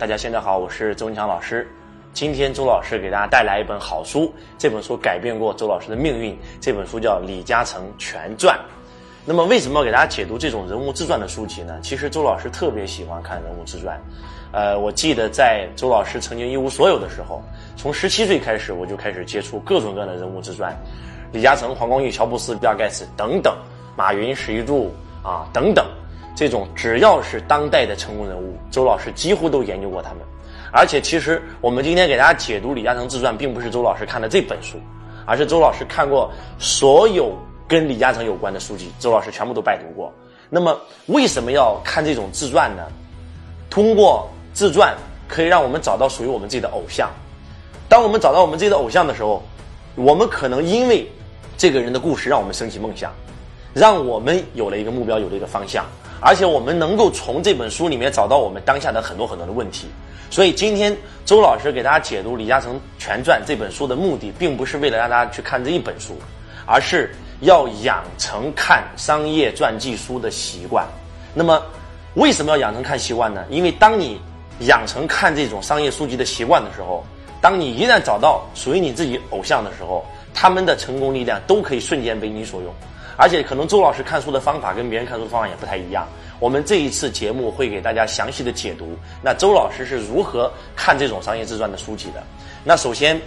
大家现在好，我是周文强老师。今天周老师给大家带来一本好书，这本书改变过周老师的命运。这本书叫《李嘉诚全传》。那么，为什么要给大家解读这种人物自传的书籍呢？其实周老师特别喜欢看人物自传。呃，我记得在周老师曾经一无所有的时候，从十七岁开始，我就开始接触各种各样的人物自传，李嘉诚、黄光裕、乔布斯、比尔盖茨等等，马云、史玉柱啊等等。这种只要是当代的成功人物，周老师几乎都研究过他们。而且，其实我们今天给大家解读李嘉诚自传，并不是周老师看的这本书，而是周老师看过所有跟李嘉诚有关的书籍，周老师全部都拜读过。那么，为什么要看这种自传呢？通过自传可以让我们找到属于我们自己的偶像。当我们找到我们自己的偶像的时候，我们可能因为这个人的故事，让我们升起梦想，让我们有了一个目标，有了一个方向。而且我们能够从这本书里面找到我们当下的很多很多的问题，所以今天周老师给大家解读《李嘉诚全传》这本书的目的，并不是为了让大家去看这一本书，而是要养成看商业传记书的习惯。那么，为什么要养成看习惯呢？因为当你养成看这种商业书籍的习惯的时候，当你一旦找到属于你自己偶像的时候，他们的成功力量都可以瞬间为你所用。而且可能周老师看书的方法跟别人看书的方法也不太一样。我们这一次节目会给大家详细的解读，那周老师是如何看这种商业自传的书籍的？那首先，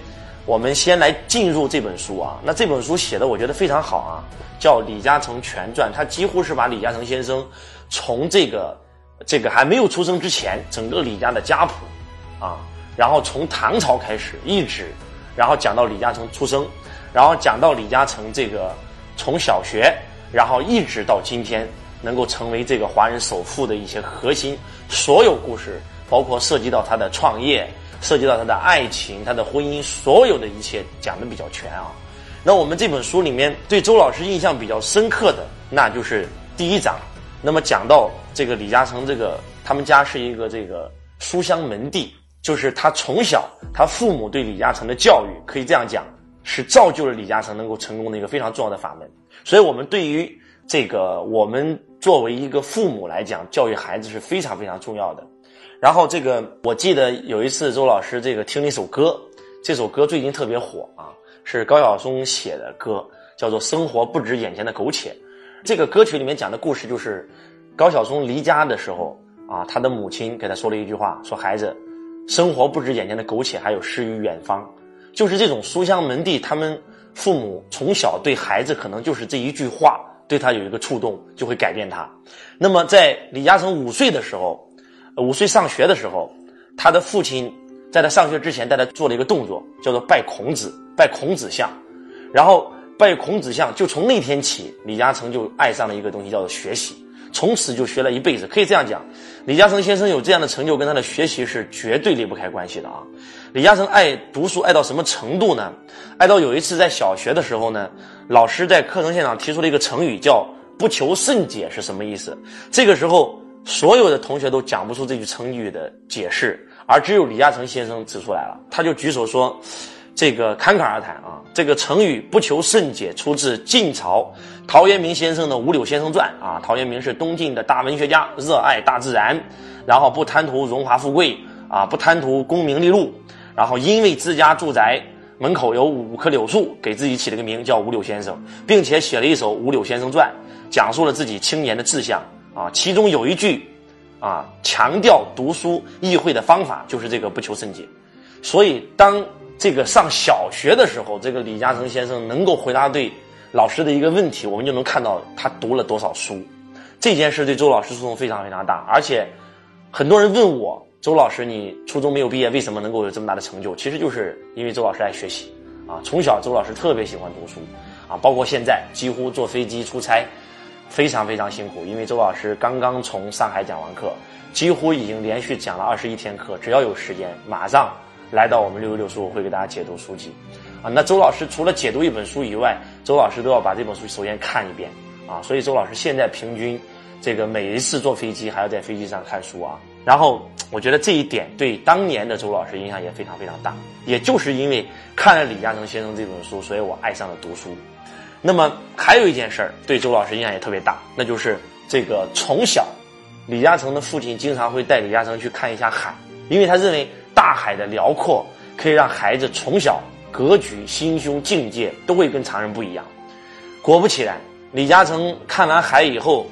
我们先来进入这本书啊。那这本书写的我觉得非常好啊，叫《李嘉诚全传》，他几乎是把李嘉诚先生从这个这个还没有出生之前，整个李家的家谱啊，然后从唐朝开始一直，然后讲到李嘉诚出生，然后讲到李嘉诚这个。从小学，然后一直到今天，能够成为这个华人首富的一些核心，所有故事，包括涉及到他的创业，涉及到他的爱情、他的婚姻，所有的一切讲的比较全啊。那我们这本书里面对周老师印象比较深刻的，那就是第一章。那么讲到这个李嘉诚，这个他们家是一个这个书香门第，就是他从小他父母对李嘉诚的教育，可以这样讲。是造就了李嘉诚能够成功的一个非常重要的法门，所以我们对于这个我们作为一个父母来讲，教育孩子是非常非常重要的。然后这个我记得有一次周老师这个听了一首歌，这首歌最近特别火啊，是高晓松写的歌，叫做《生活不止眼前的苟且》。这个歌曲里面讲的故事就是高晓松离家的时候啊，他的母亲给他说了一句话，说孩子，生活不止眼前的苟且，还有诗与远方。就是这种书香门第，他们父母从小对孩子可能就是这一句话，对他有一个触动，就会改变他。那么在李嘉诚五岁的时候，五岁上学的时候，他的父亲在他上学之前带他做了一个动作，叫做拜孔子，拜孔子像。然后拜孔子像，就从那天起，李嘉诚就爱上了一个东西，叫做学习。从此就学了一辈子，可以这样讲，李嘉诚先生有这样的成就，跟他的学习是绝对离不开关系的啊。李嘉诚爱读书爱到什么程度呢？爱到有一次在小学的时候呢，老师在课程现场提出了一个成语，叫“不求甚解”是什么意思？这个时候，所有的同学都讲不出这句成语的解释，而只有李嘉诚先生指出来了，他就举手说。这个侃侃而谈啊，这个成语“不求甚解”出自晋朝陶渊明先生的《五柳先生传》啊。陶渊明是东晋的大文学家，热爱大自然，然后不贪图荣华富贵啊，不贪图功名利禄，然后因为自家住宅门口有五棵柳树，给自己起了个名叫五柳先生，并且写了一首《五柳先生传》，讲述了自己青年的志向啊。其中有一句啊，强调读书意会的方法，就是这个“不求甚解”。所以当这个上小学的时候，这个李嘉诚先生能够回答对老师的一个问题，我们就能看到他读了多少书。这件事对周老师触动非常非常大，而且很多人问我，周老师，你初中没有毕业，为什么能够有这么大的成就？其实就是因为周老师爱学习啊，从小周老师特别喜欢读书啊，包括现在几乎坐飞机出差非常非常辛苦，因为周老师刚刚从上海讲完课，几乎已经连续讲了二十一天课，只要有时间马上。来到我们六六六书，我会给大家解读书籍，啊，那周老师除了解读一本书以外，周老师都要把这本书首先看一遍，啊，所以周老师现在平均，这个每一次坐飞机还要在飞机上看书啊，然后我觉得这一点对当年的周老师影响也非常非常大，也就是因为看了李嘉诚先生这本书，所以我爱上了读书。那么还有一件事儿对周老师影响也特别大，那就是这个从小，李嘉诚的父亲经常会带李嘉诚去看一下海。因为他认为大海的辽阔可以让孩子从小格局、心胸、境界都会跟常人不一样。果不其然，李嘉诚看完海以后，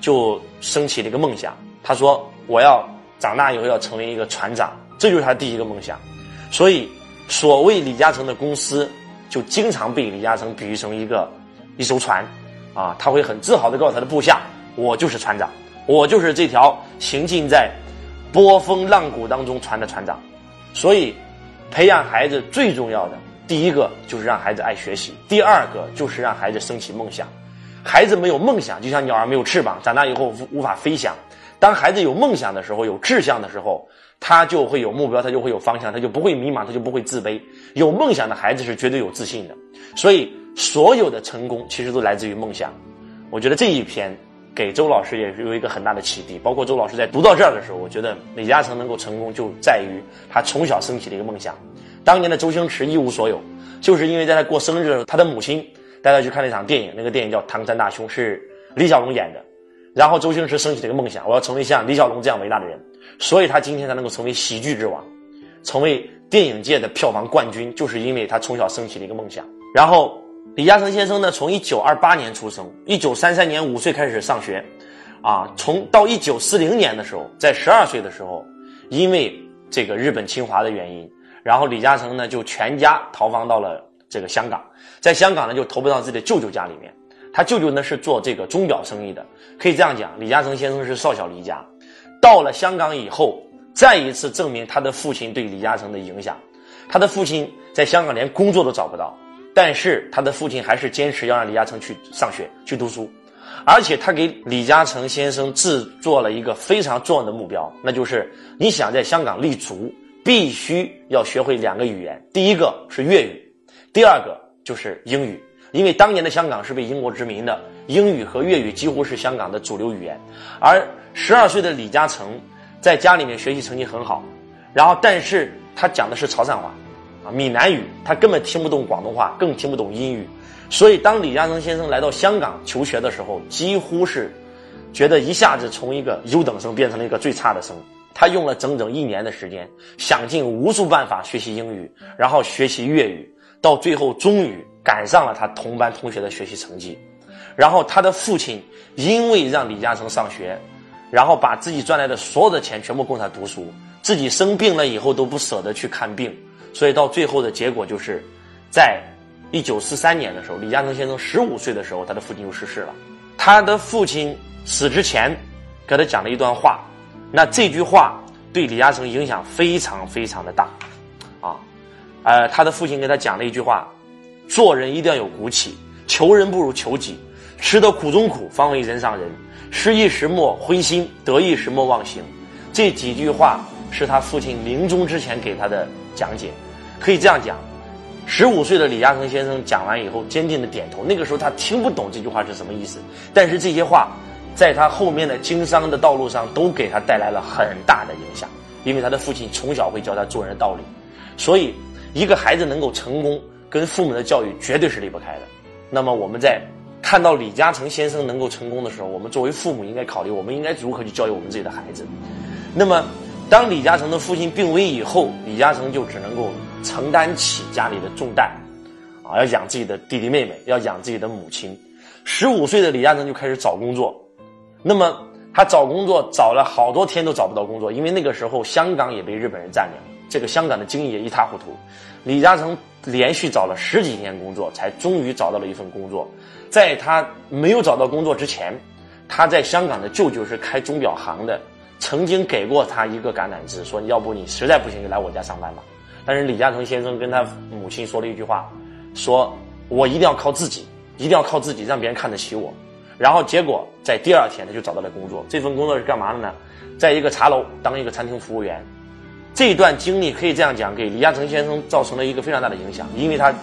就升起了一个梦想。他说：“我要长大以后要成为一个船长，这就是他第一个梦想。”所以，所谓李嘉诚的公司，就经常被李嘉诚比喻成一个一艘船，啊，他会很自豪的告诉他的部下：“我就是船长，我就是这条行进在。”波峰浪谷当中船的船长，所以培养孩子最重要的第一个就是让孩子爱学习，第二个就是让孩子升起梦想。孩子没有梦想，就像鸟儿没有翅膀，长大以后无无法飞翔。当孩子有梦想的时候，有志向的时候，他就会有目标，他就会有方向，他就不会迷茫，他就不会自卑。有梦想的孩子是绝对有自信的。所以，所有的成功其实都来自于梦想。我觉得这一篇。给周老师也是有一个很大的启迪，包括周老师在读到这儿的时候，我觉得李嘉诚能够成功，就在于他从小升起的一个梦想。当年的周星驰一无所有，就是因为在他过生日的时候，他的母亲带他去看了一场电影，那个电影叫《唐山大兄》，是李小龙演的。然后周星驰升起了一个梦想，我要成为像李小龙这样伟大的人，所以他今天才能够成为喜剧之王，成为电影界的票房冠军，就是因为他从小升起了一个梦想。然后。李嘉诚先生呢，从一九二八年出生，一九三三年五岁开始上学，啊，从到一九四零年的时候，在十二岁的时候，因为这个日本侵华的原因，然后李嘉诚呢就全家逃亡到了这个香港，在香港呢就投奔到自己的舅舅家里面，他舅舅呢是做这个钟表生意的，可以这样讲，李嘉诚先生是少小离家，到了香港以后，再一次证明他的父亲对李嘉诚的影响，他的父亲在香港连工作都找不到。但是他的父亲还是坚持要让李嘉诚去上学去读书，而且他给李嘉诚先生制作了一个非常重要的目标，那就是你想在香港立足，必须要学会两个语言，第一个是粤语，第二个就是英语。因为当年的香港是被英国殖民的，英语和粤语几乎是香港的主流语言。而十二岁的李嘉诚在家里面学习成绩很好，然后但是他讲的是潮汕话。啊，闽南语他根本听不懂广东话，更听不懂英语，所以当李嘉诚先生来到香港求学的时候，几乎是觉得一下子从一个优等生变成了一个最差的生。他用了整整一年的时间，想尽无数办法学习英语，然后学习粤语，到最后终于赶上了他同班同学的学习成绩。然后他的父亲因为让李嘉诚上学，然后把自己赚来的所有的钱全部供他读书，自己生病了以后都不舍得去看病。所以到最后的结果就是，在一九四三年的时候，李嘉诚先生十五岁的时候，他的父亲就逝世了。他的父亲死之前，给他讲了一段话，那这句话对李嘉诚影响非常非常的大，啊，呃，他的父亲给他讲了一句话：做人一定要有骨气，求人不如求己，吃得苦中苦，方为人上人。失意时莫灰心，得意时莫忘形。这几句话是他父亲临终之前给他的。讲解，可以这样讲：十五岁的李嘉诚先生讲完以后，坚定的点头。那个时候他听不懂这句话是什么意思，但是这些话在他后面的经商的道路上都给他带来了很大的影响。因为他的父亲从小会教他做人的道理，所以一个孩子能够成功，跟父母的教育绝对是离不开的。那么我们在看到李嘉诚先生能够成功的时候，我们作为父母应该考虑，我们应该如何去教育我们自己的孩子。那么。当李嘉诚的父亲病危以后，李嘉诚就只能够承担起家里的重担，啊，要养自己的弟弟妹妹，要养自己的母亲。十五岁的李嘉诚就开始找工作，那么他找工作找了好多天都找不到工作，因为那个时候香港也被日本人占领，这个香港的经济也一塌糊涂。李嘉诚连续找了十几天工作，才终于找到了一份工作。在他没有找到工作之前，他在香港的舅舅是开钟表行的。曾经给过他一个橄榄枝，说要不你实在不行就来我家上班吧。但是李嘉诚先生跟他母亲说了一句话，说我一定要靠自己，一定要靠自己，让别人看得起我。然后结果在第二天他就找到了工作，这份工作是干嘛的呢？在一个茶楼当一个餐厅服务员。这段经历可以这样讲，给李嘉诚先生造成了一个非常大的影响，因为他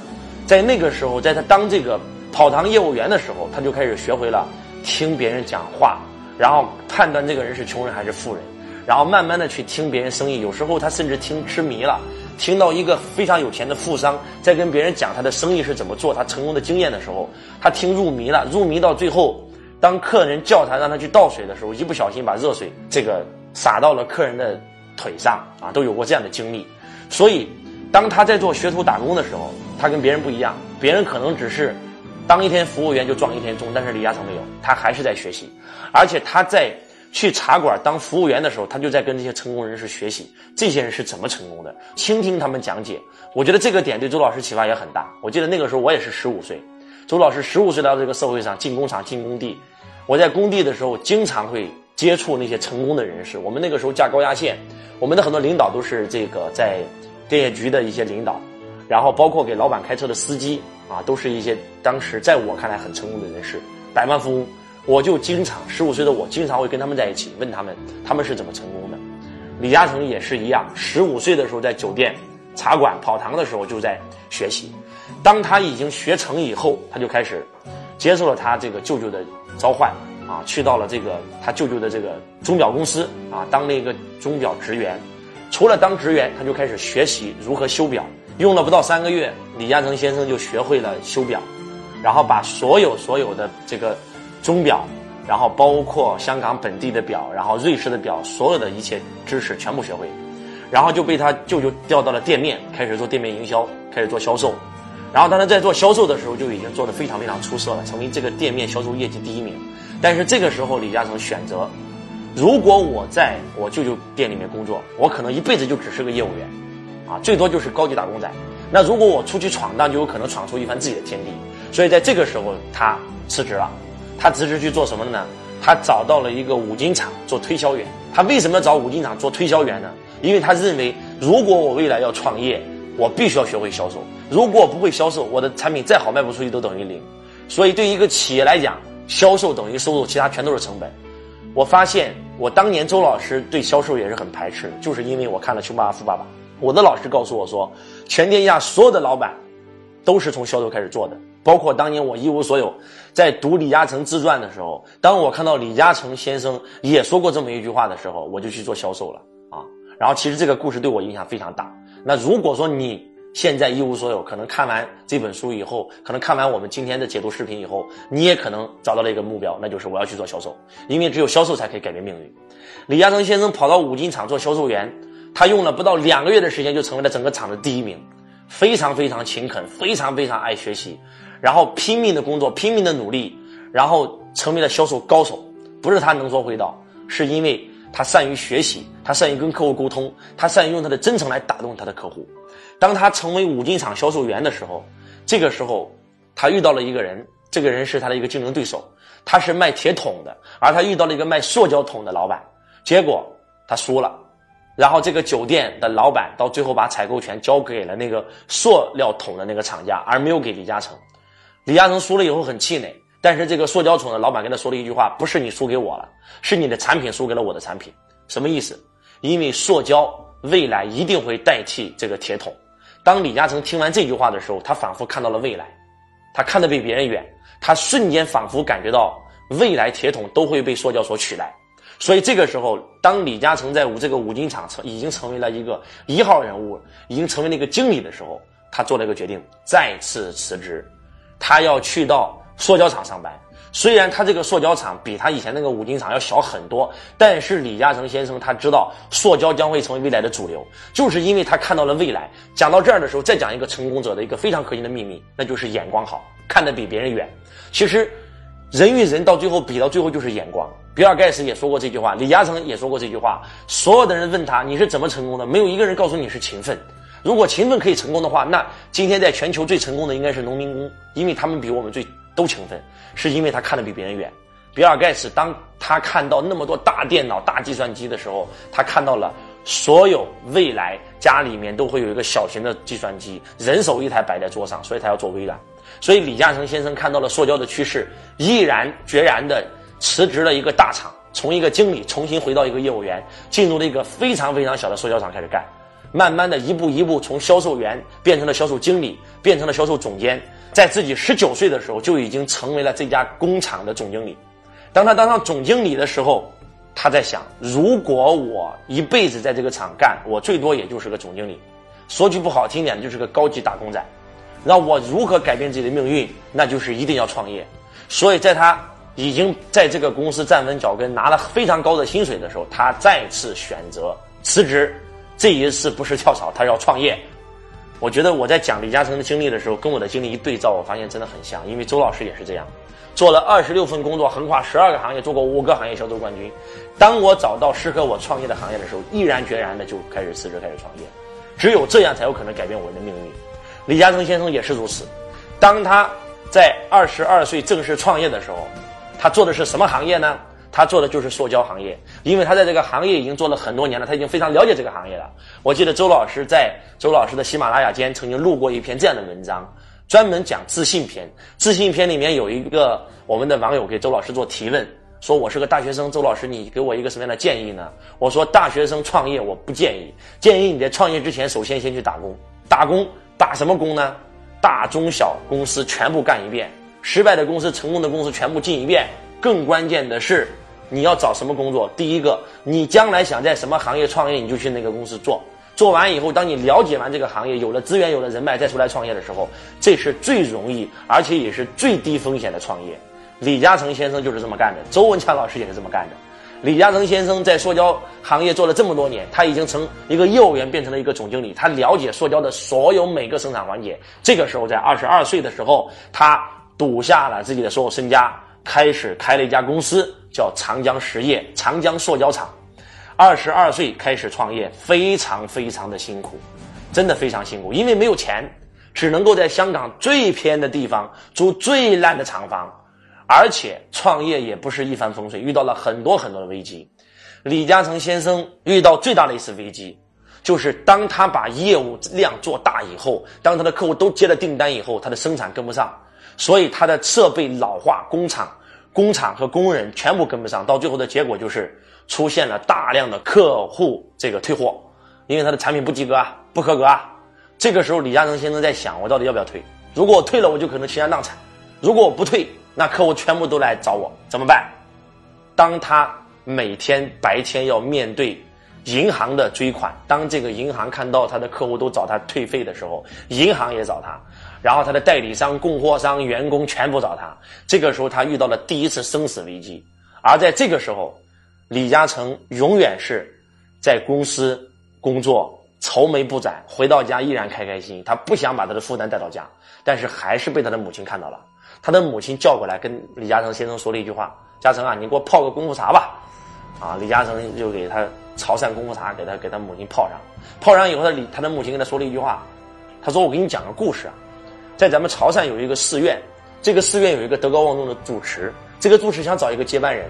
在那个时候，在他当这个跑堂业务员的时候，他就开始学会了听别人讲话。然后判断这个人是穷人还是富人，然后慢慢的去听别人生意，有时候他甚至听痴迷了，听到一个非常有钱的富商在跟别人讲他的生意是怎么做，他成功的经验的时候，他听入迷了，入迷到最后，当客人叫他让他去倒水的时候，一不小心把热水这个洒到了客人的腿上啊，都有过这样的经历。所以，当他在做学徒打工的时候，他跟别人不一样。别人可能只是当一天服务员就撞一天钟，但是李嘉诚没有，他还是在学习，而且他在。去茶馆当服务员的时候，他就在跟这些成功人士学习，这些人是怎么成功的，倾听他们讲解。我觉得这个点对周老师启发也很大。我记得那个时候我也是十五岁，周老师十五岁来到这个社会上，进工厂、进工地。我在工地的时候，经常会接触那些成功的人士。我们那个时候架高压线，我们的很多领导都是这个在电业局的一些领导，然后包括给老板开车的司机啊，都是一些当时在我看来很成功的人士，百万富翁。我就经常十五岁的我经常会跟他们在一起，问他们他们是怎么成功的。李嘉诚也是一样，十五岁的时候在酒店、茶馆跑堂的时候就在学习。当他已经学成以后，他就开始接受了他这个舅舅的召唤啊，去到了这个他舅舅的这个钟表公司啊，当了一个钟表职员。除了当职员，他就开始学习如何修表。用了不到三个月，李嘉诚先生就学会了修表，然后把所有所有的这个。钟表，然后包括香港本地的表，然后瑞士的表，所有的一切知识全部学会，然后就被他舅舅调到了店面，开始做店面营销，开始做销售。然后当他在做销售的时候，就已经做得非常非常出色了，成为这个店面销售业绩第一名。但是这个时候，李嘉诚选择，如果我在我舅舅店里面工作，我可能一辈子就只是个业务员，啊，最多就是高级打工仔。那如果我出去闯荡，就有可能闯出一番自己的天地。所以在这个时候，他辞职了。他辞职去做什么了呢？他找到了一个五金厂做推销员。他为什么要找五金厂做推销员呢？因为他认为，如果我未来要创业，我必须要学会销售。如果我不会销售，我的产品再好卖不出去都等于零。所以，对于一个企业来讲，销售等于收入，其他全都是成本。我发现，我当年周老师对销售也是很排斥，就是因为我看了《穷爸爸富爸爸》，我的老师告诉我说，全天下所有的老板都是从销售开始做的。包括当年我一无所有，在读李嘉诚自传的时候，当我看到李嘉诚先生也说过这么一句话的时候，我就去做销售了啊。然后其实这个故事对我影响非常大。那如果说你现在一无所有，可能看完这本书以后，可能看完我们今天的解读视频以后，你也可能找到了一个目标，那就是我要去做销售，因为只有销售才可以改变命运。李嘉诚先生跑到五金厂做销售员，他用了不到两个月的时间就成为了整个厂的第一名，非常非常勤恳，非常非常爱学习。然后拼命的工作，拼命的努力，然后成为了销售高手。不是他能说会道，是因为他善于学习，他善于跟客户沟通，他善于用他的真诚来打动他的客户。当他成为五金厂销售员的时候，这个时候他遇到了一个人，这个人是他的一个竞争对手，他是卖铁桶的，而他遇到了一个卖塑胶桶的老板，结果他输了。然后这个酒店的老板到最后把采购权交给了那个塑料桶的那个厂家，而没有给李嘉诚。李嘉诚输了以后很气馁，但是这个塑胶桶的老板跟他说了一句话：“不是你输给我了，是你的产品输给了我的产品。”什么意思？因为塑胶未来一定会代替这个铁桶。当李嘉诚听完这句话的时候，他仿佛看到了未来，他看得比别人远，他瞬间仿佛感觉到未来铁桶都会被塑胶所取代。所以这个时候，当李嘉诚在五这个五金厂成已经成为了一个一号人物，已经成为了一个经理的时候，他做了一个决定，再次辞职。他要去到塑胶厂上班，虽然他这个塑胶厂比他以前那个五金厂要小很多，但是李嘉诚先生他知道塑胶将会成为未来的主流，就是因为他看到了未来。讲到这儿的时候，再讲一个成功者的一个非常核心的秘密，那就是眼光好，看得比别人远。其实，人与人到最后比到最后就是眼光。比尔盖茨也说过这句话，李嘉诚也说过这句话。所有的人问他你是怎么成功的，没有一个人告诉你是勤奋。如果勤奋可以成功的话，那今天在全球最成功的应该是农民工，因为他们比我们最都勤奋，是因为他看得比别人远。比尔盖茨当他看到那么多大电脑、大计算机的时候，他看到了所有未来家里面都会有一个小型的计算机，人手一台摆在桌上，所以他要做微软。所以李嘉诚先生看到了塑胶的趋势，毅然决然的辞职了一个大厂，从一个经理重新回到一个业务员，进入了一个非常非常小的塑胶厂开始干。慢慢的一步一步从销售员变成了销售经理，变成了销售总监，在自己十九岁的时候就已经成为了这家工厂的总经理。当他当上总经理的时候，他在想：如果我一辈子在这个厂干，我最多也就是个总经理。说句不好听点，就是个高级打工仔。那我如何改变自己的命运？那就是一定要创业。所以在他已经在这个公司站稳脚跟，拿了非常高的薪水的时候，他再次选择。辞职，这一次不是跳槽，他要创业。我觉得我在讲李嘉诚的经历的时候，跟我的经历一对照，我发现真的很像。因为周老师也是这样，做了二十六份工作，横跨十二个行业，做过五个行业销售冠军。当我找到适合我创业的行业的时候，毅然决然的就开始辞职，开始创业。只有这样才有可能改变我们的命运。李嘉诚先生也是如此。当他在二十二岁正式创业的时候，他做的是什么行业呢？他做的就是塑胶行业，因为他在这个行业已经做了很多年了，他已经非常了解这个行业了。我记得周老师在周老师的喜马拉雅间曾经录过一篇这样的文章，专门讲自信篇。自信篇里面有一个我们的网友给周老师做提问，说我是个大学生，周老师你给我一个什么样的建议呢？我说大学生创业我不建议，建议你在创业之前首先先去打工，打工打什么工呢？大中小公司全部干一遍，失败的公司、成功的公司全部进一遍。更关键的是。你要找什么工作？第一个，你将来想在什么行业创业，你就去那个公司做。做完以后，当你了解完这个行业，有了资源，有了人脉，再出来创业的时候，这是最容易，而且也是最低风险的创业。李嘉诚先生就是这么干的，周文强老师也是这么干的。李嘉诚先生在塑胶行业做了这么多年，他已经从一个业务员变成了一个总经理，他了解塑胶的所有每个生产环节。这个时候，在二十二岁的时候，他赌下了自己的所有身家。开始开了一家公司，叫长江实业长江塑胶厂。二十二岁开始创业，非常非常的辛苦，真的非常辛苦，因为没有钱，只能够在香港最偏的地方租最烂的厂房，而且创业也不是一帆风顺，遇到了很多很多的危机。李嘉诚先生遇到最大的一次危机，就是当他把业务量做大以后，当他的客户都接了订单以后，他的生产跟不上。所以它的设备老化，工厂、工厂和工人全部跟不上，到最后的结果就是出现了大量的客户这个退货，因为他的产品不及格啊，不合格啊。这个时候，李嘉诚先生在想，我到底要不要退？如果我退了，我就可能倾家荡产；如果我不退，那客户全部都来找我，怎么办？当他每天白天要面对银行的追款，当这个银行看到他的客户都找他退费的时候，银行也找他。然后他的代理商、供货商、员工全部找他。这个时候，他遇到了第一次生死危机。而在这个时候，李嘉诚永远是在公司工作，愁眉不展，回到家依然开开心。他不想把他的负担带到家，但是还是被他的母亲看到了。他的母亲叫过来跟李嘉诚先生说了一句话：“嘉诚啊，你给我泡个功夫茶吧。”啊，李嘉诚就给他潮汕功夫茶，给他给他母亲泡上。泡上以后，他李他的母亲跟他说了一句话：“他说我给你讲个故事啊。”在咱们潮汕有一个寺院，这个寺院有一个德高望重的住持，这个住持想找一个接班人，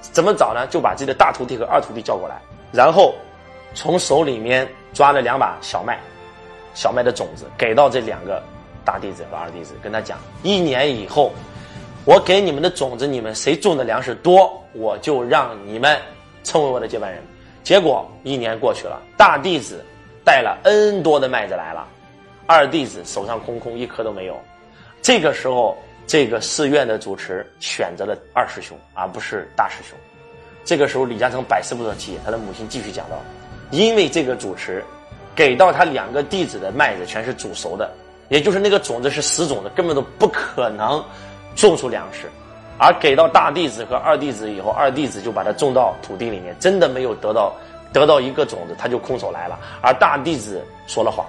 怎么找呢？就把自己的大徒弟和二徒弟叫过来，然后从手里面抓了两把小麦，小麦的种子给到这两个大弟子和二弟子，跟他讲：一年以后，我给你们的种子，你们谁种的粮食多，我就让你们成为我的接班人。结果一年过去了，大弟子带了 N 多的麦子来了。二弟子手上空空，一颗都没有。这个时候，这个寺院的主持选择了二师兄，而不是大师兄。这个时候，李嘉诚百思不得其解。他的母亲继续讲到：因为这个主持给到他两个弟子的麦子全是煮熟的，也就是那个种子是死种子，根本都不可能种出粮食。而给到大弟子和二弟子以后，二弟子就把它种到土地里面，真的没有得到得到一个种子，他就空手来了。而大弟子说了谎。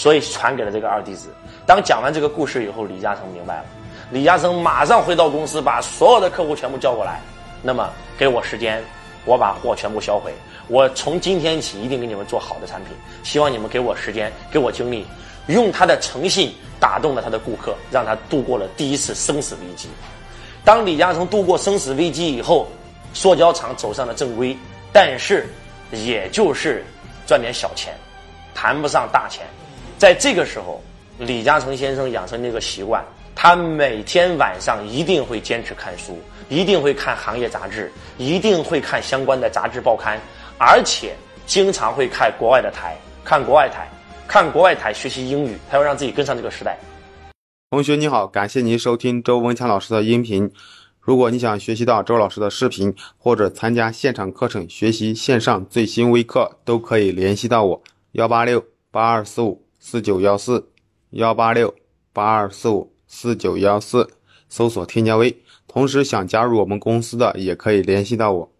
所以传给了这个二弟子。当讲完这个故事以后，李嘉诚明白了。李嘉诚马上回到公司，把所有的客户全部叫过来。那么给我时间，我把货全部销毁。我从今天起一定给你们做好的产品。希望你们给我时间，给我精力，用他的诚信打动了他的顾客，让他度过了第一次生死危机。当李嘉诚度过生死危机以后，塑胶厂走上了正规，但是也就是赚点小钱，谈不上大钱。在这个时候，李嘉诚先生养成那个习惯，他每天晚上一定会坚持看书，一定会看行业杂志，一定会看相关的杂志报刊，而且经常会看国外的台，看国外台，看国外台学习英语，他要让自己跟上这个时代。同学你好，感谢您收听周文强老师的音频。如果你想学习到周老师的视频，或者参加现场课程学习线上最新微课，都可以联系到我幺八六八二四五。四九幺四幺八六八二四五四九幺四，搜索添加微。同时想加入我们公司的，也可以联系到我。